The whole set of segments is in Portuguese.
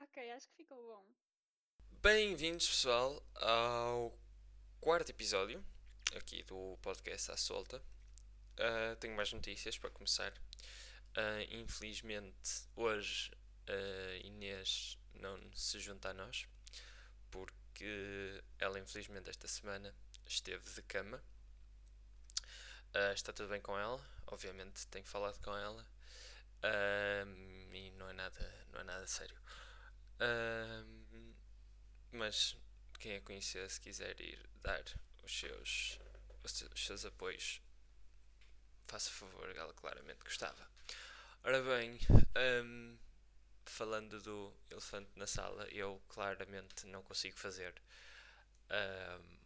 Ok, acho que ficou bom. Bem-vindos, pessoal, ao quarto episódio aqui do podcast à solta. Uh, tenho mais notícias para começar. Uh, infelizmente, hoje uh, Inês não se junta a nós porque ela, infelizmente, esta semana esteve de cama. Está tudo bem com ela, obviamente, tenho falado com ela e não é nada, não é nada sério. mas quem a conhecer, se quiser ir dar os seus, os seus apoios, faça favor, ela claramente gostava. Ora bem, um, falando do elefante na sala, eu claramente não consigo fazer um,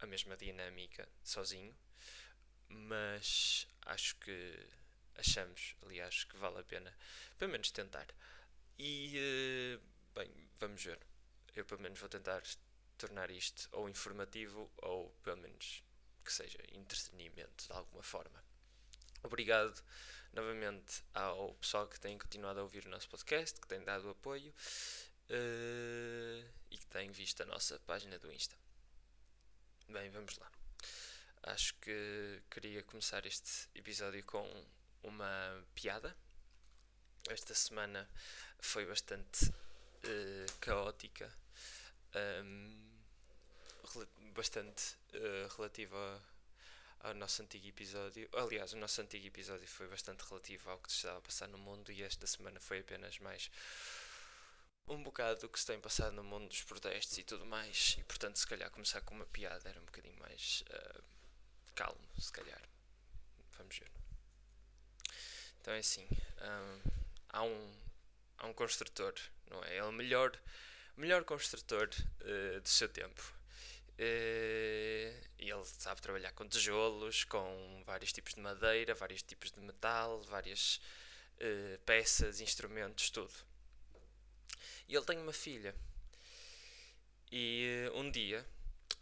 a mesma dinâmica sozinho, mas acho que achamos, aliás, que vale a pena pelo menos tentar. E uh, bem, vamos ver. Eu pelo menos vou tentar tornar isto ou informativo ou pelo menos que seja entretenimento de alguma forma. Obrigado novamente ao pessoal que tem continuado a ouvir o nosso podcast, que tem dado apoio uh, e que tem visto a nossa página do Insta. Bem, vamos lá. Acho que queria começar este episódio com uma piada. Esta semana foi bastante uh, caótica. Um, bastante uh, relativa ao nosso antigo episódio. Aliás, o nosso antigo episódio foi bastante relativo ao que se estava a passar no mundo e esta semana foi apenas mais um bocado do que se tem passado no mundo dos protestos e tudo mais. E portanto, se calhar começar com uma piada era um bocadinho mais uh, calmo, se calhar. Vamos ver. Então é assim: um, há, um, há um construtor, não é? É o melhor, melhor construtor uh, do seu tempo eh, e ele sabe trabalhar com tijolos, com vários tipos de madeira, vários tipos de metal, várias uh, peças, instrumentos, tudo. E ele tem uma filha. E uh, um dia,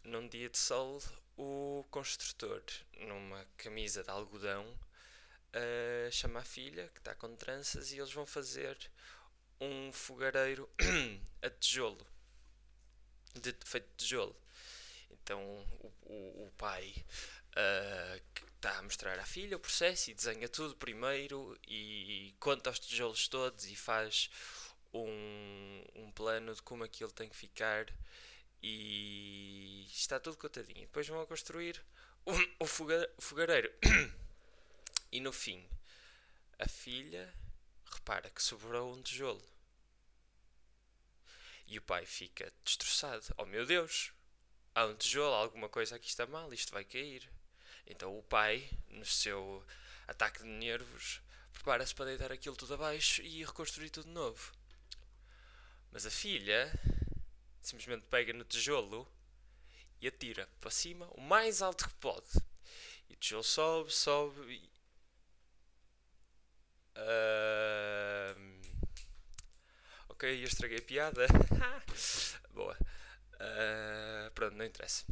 num dia de sol, o construtor, numa camisa de algodão, uh, chama a filha, que está com tranças, e eles vão fazer um fogareiro a tijolo, de, feito de tijolo. Então o, o, o pai uh, está a mostrar à filha o processo e desenha tudo primeiro e, e conta os tijolos todos e faz um, um plano de como aquilo tem que ficar e está tudo contadinho. Depois vão a construir o, o fogareiro. e no fim, a filha repara que sobrou um tijolo. E o pai fica destroçado. Oh meu Deus, há um tijolo, alguma coisa aqui está mal, isto vai cair. Então o pai, no seu ataque de nervos, prepara-se para deitar aquilo tudo abaixo e reconstruir tudo de novo. Mas a filha simplesmente pega no tijolo e atira para cima o mais alto que pode. E o tijolo sobe, sobe e. Uh... Ok, eu estraguei a piada. Boa. Uh, pronto, não interessa.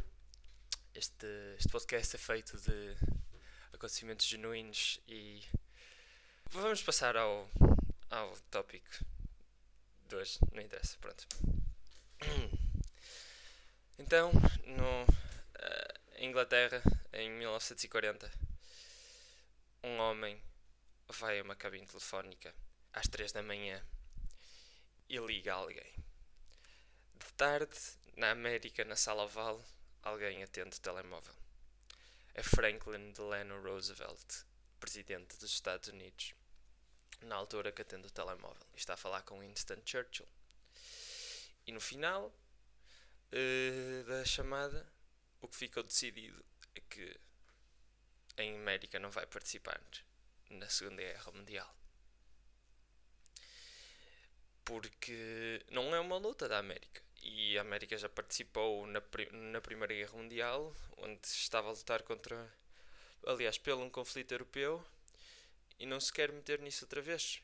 Este, este podcast é feito de acontecimentos genuínos e vamos passar ao, ao tópico 2, não interessa, pronto. Então, no, uh, Inglaterra, em 1940, um homem vai a uma cabine telefónica às 3 da manhã e liga a alguém. De tarde, na América, na sala oval, alguém atende o telemóvel. É Franklin Delano Roosevelt, presidente dos Estados Unidos, na altura que atende o telemóvel. E está a falar com Winston Churchill. E no final uh, da chamada, o que ficou decidido é que a América não vai participar na Segunda Guerra Mundial. Porque não é uma luta da América e a América já participou na, na Primeira Guerra Mundial, onde estava a lutar contra, aliás, pelo um conflito europeu, e não se quer meter nisso outra vez.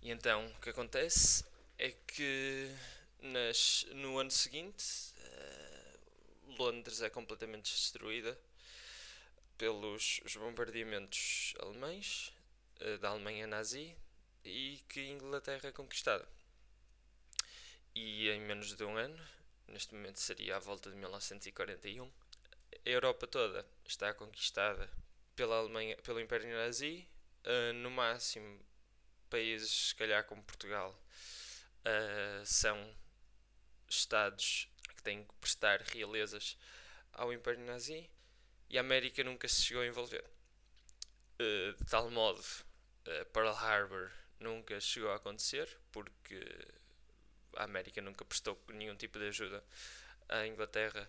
E então, o que acontece é que nas, no ano seguinte, uh, Londres é completamente destruída pelos os bombardeamentos alemães uh, da Alemanha nazi e que Inglaterra é conquistada. E em menos de um ano, neste momento seria à volta de 1941, a Europa toda está conquistada pela Alemanha, pelo Império Nazi, uh, no máximo países, se calhar como Portugal, uh, são estados que têm que prestar realezas ao Império Nazi e a América nunca se chegou a envolver. Uh, de tal modo, Pearl Harbor nunca chegou a acontecer porque a América nunca prestou nenhum tipo de ajuda à Inglaterra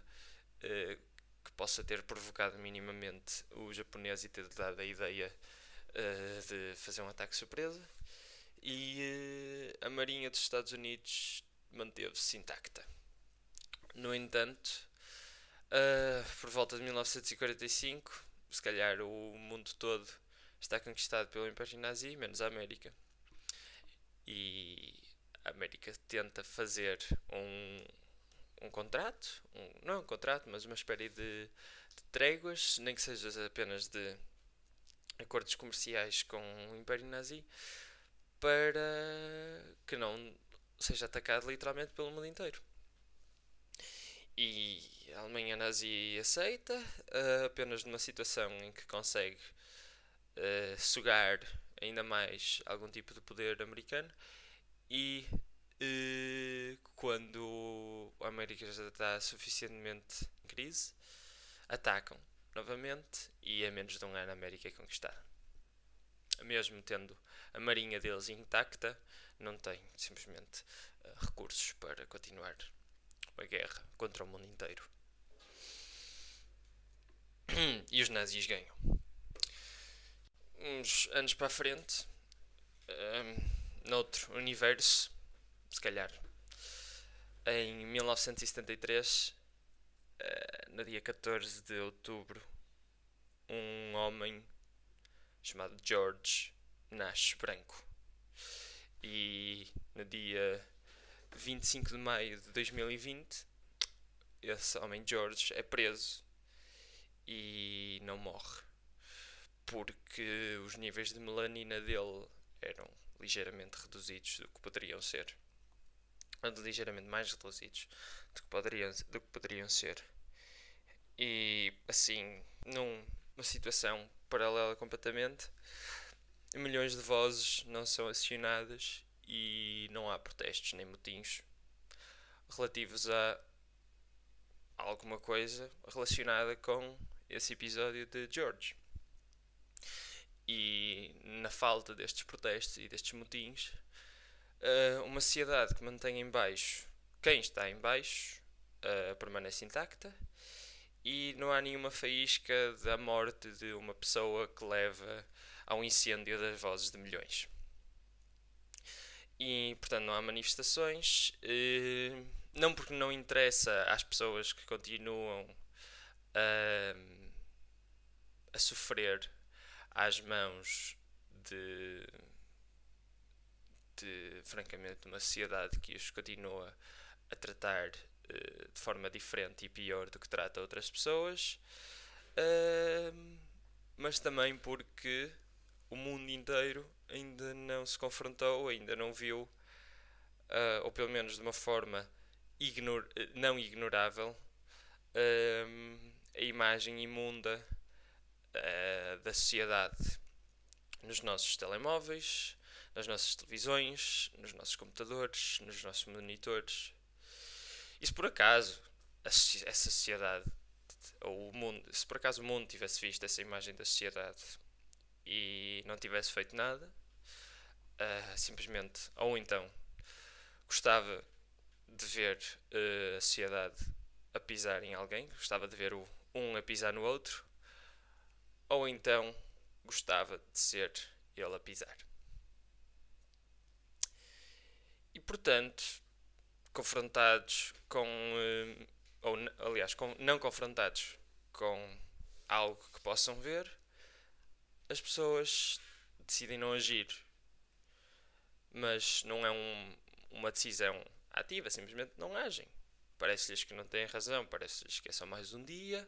que possa ter provocado minimamente o japonês e ter dado a ideia de fazer um ataque surpresa. E a Marinha dos Estados Unides manteve-se intacta. No entanto, uh, por volta de 1945, se calhar o mundo todo está conquistado pelo Império Nazi, menos a América. E a América tenta fazer um, um contrato, um, não um contrato, mas uma espécie de, de tréguas, nem que seja apenas de acordos comerciais com o Império Nazi, para que não seja atacado literalmente pelo mundo inteiro. E a Alemanha nazi aceita, uh, apenas numa situação em que consegue uh, sugar ainda mais algum tipo de poder americano e uh, quando América já está suficientemente em crise, atacam novamente e em menos de um ano a América é conquistada. Mesmo tendo a marinha deles intacta, não tem simplesmente recursos para continuar uma guerra contra o mundo inteiro. E os nazis ganham. Uns anos para a frente, um, noutro universo, se calhar, em 1973, uh, eh, no dia 14 de outubro, um homem chamado George nasce branco. E no dia 25 de maio de 2020, esse homem George é preso e não morre porque os níveis de melanina dele eram ligeiramente reduzidos do que poderiam ser. Ligeiramente mais reduzidos do que poderiam, do que poderiam ser. E assim, numa situação paralela completamente, milhões de vozes não são acionadas e não há protestos nem motins relativos a alguma coisa relacionada com esse episódio de George. E na falta destes protestos e destes motins, eh, uma sociedade que mantém em baixo quem está em baixo uh, permanece intacta e não há nenhuma faísca da morte de uma pessoa que leva ao incêndio das vozes de milhões e portanto não há manifestações. Eh, não porque não interessa às pessoas que continuam a, a sofrer às mãos de, de francamente uma sociedade que os continua a tratar uh, de forma diferente e pior do que trata outras pessoas, uh, mas também porque o mundo inteiro ainda não se confrontou, ainda não viu, uh, ou pelo menos de uma forma ignor não ignorável, a imagem imunda uh, da sociedade nos nossos telemóveis, nas nossas televisões, nos nossos computadores, nos nossos monitores. E se por acaso essa sociedade, ou o mundo, se por acaso o mundo tivesse visto essa imagem da sociedade e não tivesse feito nada, uh, simplesmente, ou então gostava de ver uh, a sociedade a pisar em alguém, gostava de ver o, um a pisar no outro, ou então gostava de ser ele a pisar. E portanto, confrontados com, uh, ou aliás, com, não confrontados com algo que possam ver, as pessoas decidem não agir. Mas não é um, uma decisão ativa, simplesmente não agem. Parece-lhes que não têm razão, parece-lhes que é só mais um dia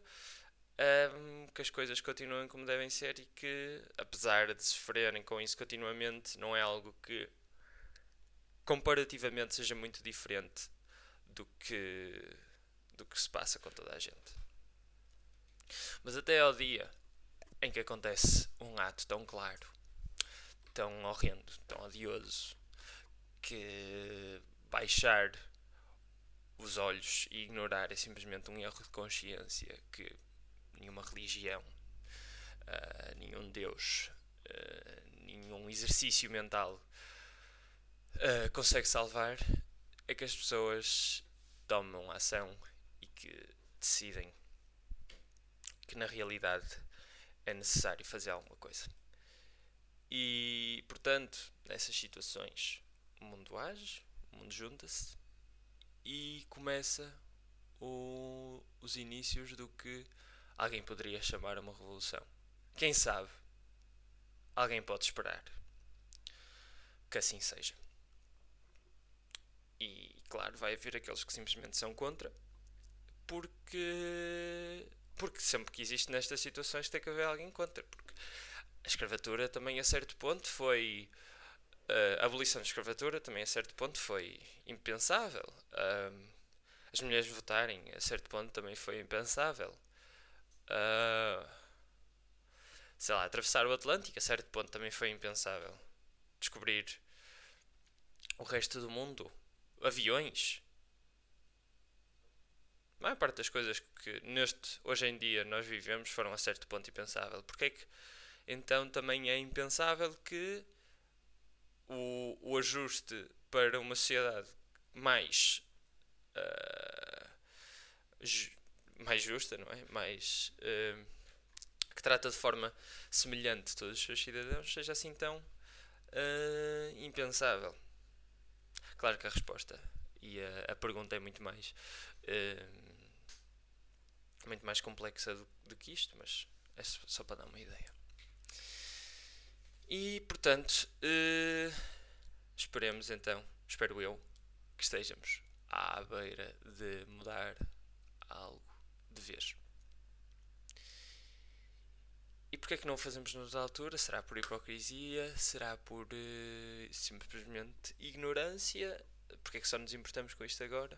um, que as coisas continuem como devem ser e que, apesar de sofrerem com isso continuamente, não é algo que comparativamente seja muito diferente do que, do que se passa com toda a gente. Mas até ao dia em que acontece um ato tão claro, tão horrendo, tão odioso, que baixar os olhos e ignorar é simplesmente um erro de consciência que nenhuma religião, uh, nenhum Deus, uh, nenhum exercício mental uh, consegue salvar, é que as pessoas tomam ação e que decidem que na realidade é necessário fazer alguma coisa. E, portanto, nessas situações, o mundo age, o mundo junta-se e começa o, os inícios do que alguém poderia chamar uma revolução. Quem sabe? Alguém pode esperar que assim seja. E, claro, vai haver aqueles que simplesmente são contra, porque porque sempre que existe nestas situações tem que haver alguém contra. Porque a escravatura também a certo ponto foi. Uh, a abolição da escravatura também a certo ponto foi impensável. As mulheres votarem a certo ponto também foi impensável. Uh, sei lá, atravessar o Atlântico a certo ponto também foi impensável. Descobrir o resto do mundo, aviões, a maior parte das coisas que neste, hoje em dia nós vivemos foram a certo ponto impensável. Porque é que então também é impensável que o, o ajuste para uma sociedade mais uh, ju, mais justa, não é? Mais uh, que trata de forma semelhante todos os seus cidadãos seja assim tão uh, impensável. Claro que a resposta e a, a pergunta é muito mais muito mais complexa do, do que isto, mas é só para dar uma ideia. E portanto, uh, esperemos então, espero eu, que estejamos à beira de mudar algo de vez. E porquê é que não o fazemos noutra altura? Será por hipocrisia? Será por uh, simplesmente ignorância? Porquê é que só nos importamos com isto agora?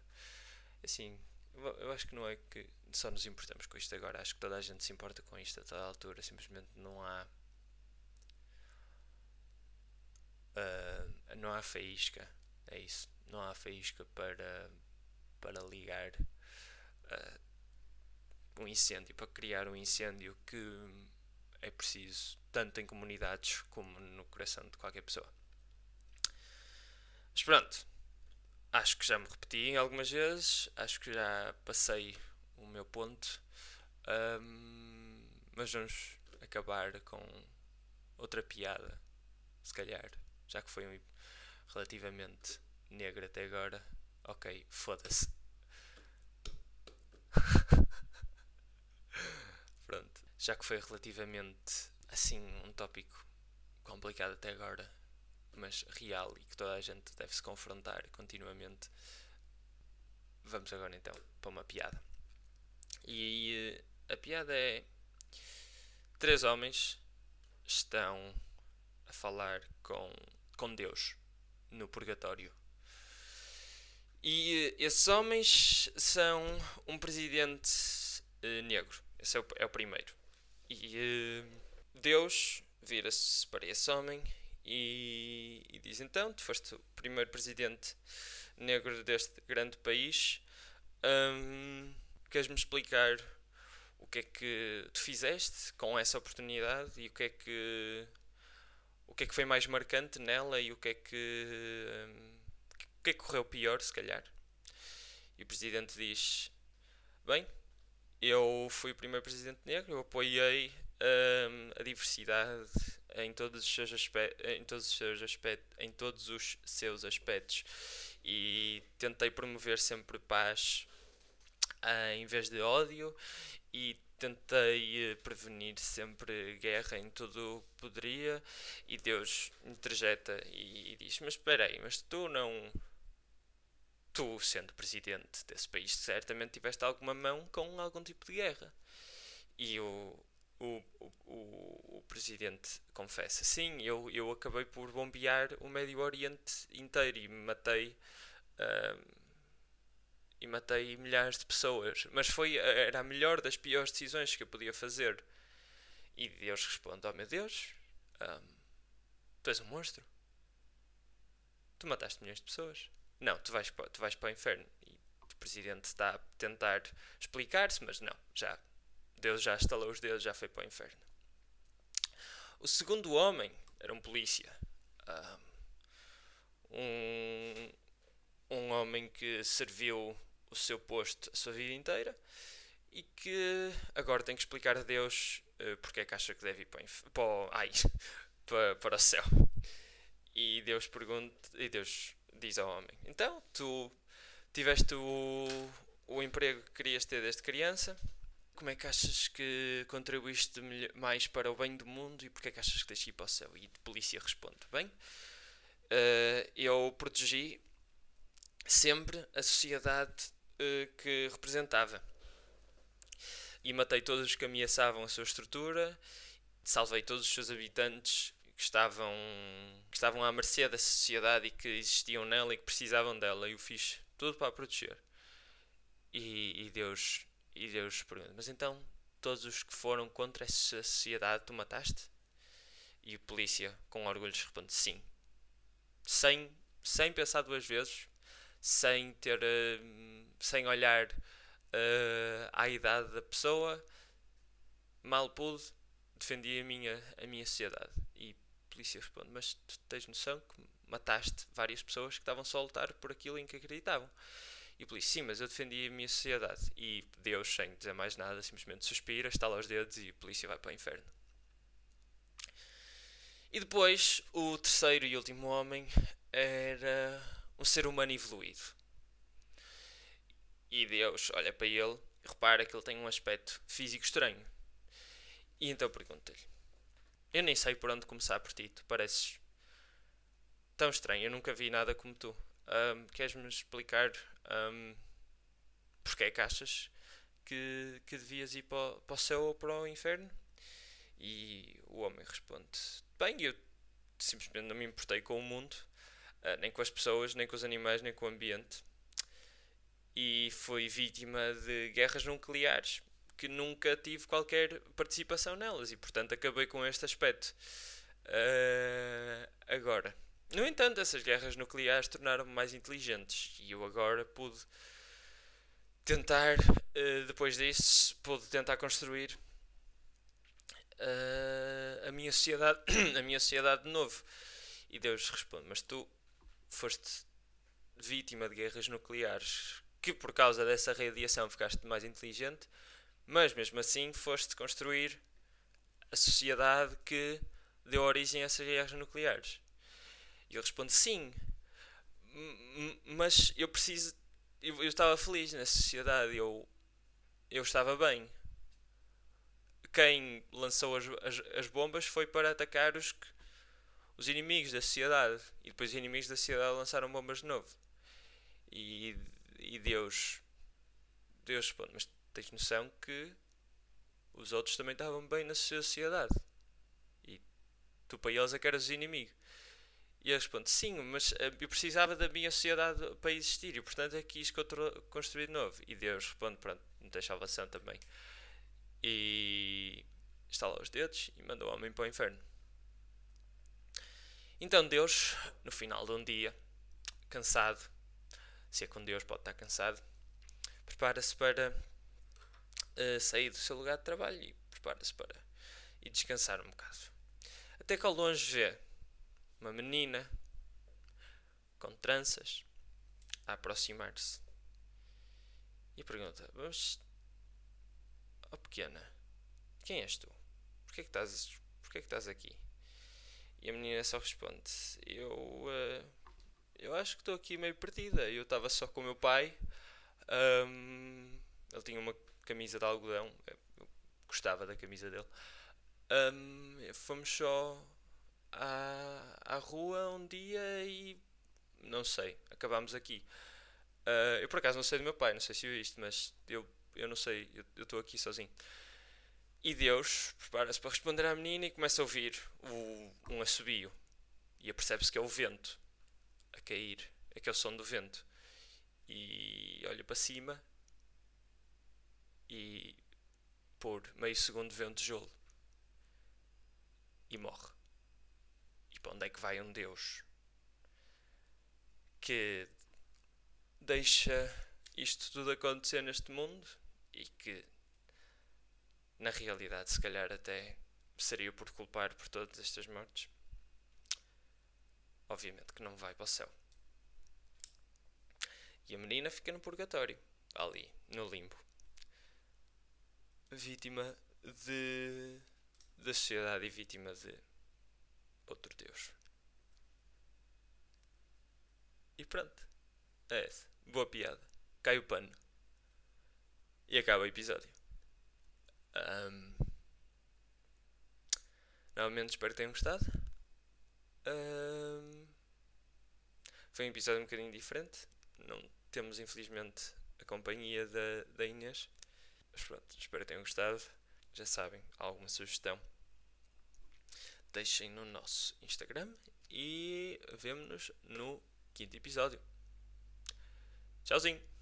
Assim, eu acho que não é que só nos importamos com isto agora. Acho que toda a gente se importa com isto a toda a altura. Simplesmente não há. Uh, não há faísca. É isso. Não há faísca para, para ligar uh, um incêndio, para criar um incêndio que é preciso tanto em comunidades como no coração de qualquer pessoa. Mas pronto acho que já me repeti algumas vezes, acho que já passei o meu ponto, um, mas vamos acabar com outra piada, se calhar, já que foi um relativamente negro até agora. Ok, foda-se. Pronto, já que foi relativamente assim um tópico complicado até agora, mas real e que toda a gente deve se confrontar continuamente. Vamos agora então para uma piada. E eh, a piada é: três homens estão a falar com, com Deus no purgatório. E eh, esses homens são um presidente uh, negro. Esse é o, é o primeiro. E uh, Deus vira-se para esse homem e, e diz: Então, tu foste o primeiro presidente negro deste grande país, hum, queres-me explicar o que é que tu fizeste com essa oportunidade e o que é que o que é que foi mais marcante nela e o que é que hum, o que é que correu pior se calhar? E o presidente diz bem eu fui o primeiro presidente negro eu apoiei hum, a diversidade em todos os seus aspectos, em todos os seus aspectos, em todos os seus aspectos. E tentei promover sempre paz uh, em vez de ódio e tentei uh, prevenir sempre guerra em tudo o que poderia. E Deus interjeta e, e diz mas espera aí, mas tu não tu sendo presidente desse país certamente tiveste alguma mão com algum tipo de guerra E o, o, o, o presidente confessa: Sim, eu, eu acabei por bombear o Médio Oriente inteiro e matei. Uh, e matei milhares de pessoas. Mas foi, era a melhor das piores decisões que eu podia fazer. E Deus responde: Oh meu Deus, um, tu és um monstro. Tu mataste milhões de pessoas. Não, tu vais, para, tu vais para o inferno. E o presidente está a tentar explicar-se, mas não, já. Deus já estalou os dedos, já foi para o inferno. O segundo homem era um polícia. Um, um homem que serviu o seu posto a sua vida inteira e que agora tem que explicar a Deus uh, porque é que acha que deve ir para, para, ai, para, para o céu. E Deus pergunta, e Deus diz ao homem: Então, tu tiveste o, o emprego que querias ter desde criança, como é que achas que contribuíste mais para o bem do mundo e porque é que achas que deixei ir para o céu? E a polícia responde: Bem, uh, eu protegi sempre a sociedade uh, que representava. E matei todos os que ameaçavam a sua estrutura, salvei todos os seus habitantes que estavam, que estavam à mercê da sociedade e que existiam nela e que precisavam dela, e o fiz tudo para a proteger. E, e Deus e Deus pergunta: Mas então todos os que foram contra essa sociedade tu mataste? E o polícia, com orgulho, responde: Sim. Sem, sem pensar duas vezes, sem ter. Uh, sem olhar uh, à idade da pessoa, mal pude, defendi a minha, a minha sociedade. Polícia responde: Mas tu tens noção que mataste várias pessoas que estavam só a lutar por aquilo em que acreditavam? E o polícia: Sim, mas eu defendi a minha sociedade. E Deus, sem dizer mais nada, simplesmente suspira, estala os dedos e a polícia vai para o inferno. E depois, o terceiro e último homem era um ser humano evoluído. E Deus olha para ele e repara que ele tem um aspecto físico estranho. E então pergunta-lhe: Eu nem sei por onde começar por ti, tu pareces tão estranho, eu nunca vi nada como tu. Um, Queres-me explicar um, porque é que achas que, que devias ir para, para o céu ou para o inferno? E o homem responde: Bem, eu simplesmente não me importei com o mundo, uh, nem com as pessoas, nem com os animais, nem com o ambiente e fui vítima de guerras nucleares que nunca tive qualquer participação nelas e portanto acabei com este aspecto. Uh, agora, no entanto, essas guerras nucleares tornaram-me mais inteligentes e eu agora pude tentar, uh, depois disso, pude tentar construir uh, a minha sociedade, a minha sociedade de novo. E Deus responde: Mas tu foste vítima de guerras nucleares que por causa dessa radiação ficaste mais inteligente, mas mesmo assim foste construir a sociedade que deu origem a essas guerras nucleares. E ele responde: Sim, mas eu preciso. Eu, eu estava feliz na sociedade, eu, eu estava bem. Quem lançou as, as, as bombas foi para atacar os, os inimigos da sociedade. E depois os inimigos da sociedade lançaram bombas de novo. E e Deus, Deus responde, mas tens noção que os outros também estavam bem na sociedade. E tu para eles é que eras inimigo. E ele responde, sim, mas eh, eu precisava da minha sociedade para existir e portanto é que quis construir de novo. E Deus responde, pronto, não tens salvação também. E estala os dedos e manda o homem para o inferno. Então Deus, no final de um dia, cansado, se é com Deus, pode estar cansado. Prepara-se para sair do seu lugar de trabalho e prepara-se para ir descansar um bocado. Até que ao longe vê uma menina com tranças a aproximar-se e pergunta: Mas, oh pequena, quem és tu? Porquê que estás, porquê que estás aqui? E a menina só responde: Eu. Uh, eu acho que estou aqui meio perdida. Eu estava só com o meu pai. Um, ele tinha uma camisa de algodão. Eu gostava da camisa dele. Um, fomos só à, à rua um dia e não sei, acabámos aqui. Uh, eu por acaso não sei do meu pai, não sei se viu isto, mas eu, eu não sei, eu estou aqui sozinho. E Deus prepara-se para responder à menina e começa a ouvir o, um assobio. E apercebe-se que é o vento a cair. É que é o som do vento. E olha para cima e por meio segundo vê um tijolo e morre. E para onde é que vai um Deus que deixa isto tudo acontecer neste mundo e que na realidade se calhar até seria por culpar por todas estas mortes? Obviamente que não vai para o céu. E a menina fica no purgatório, ali, no limbo vítima de da sociedade e vítima de outro Deus. E pronto. É essa. Boa piada. Cai o pano. E acaba o episódio. Um, novamente espero que tenham gostado. Um, foi um episódio um bocadinho diferente. Não temos infelizmente a companhia da, da Inês. Mas pronto, espero que tenham gostado. Já sabem, alguma sugestão? Deixem no nosso Instagram e vemo-nos no quinto episódio. Tchauzinho!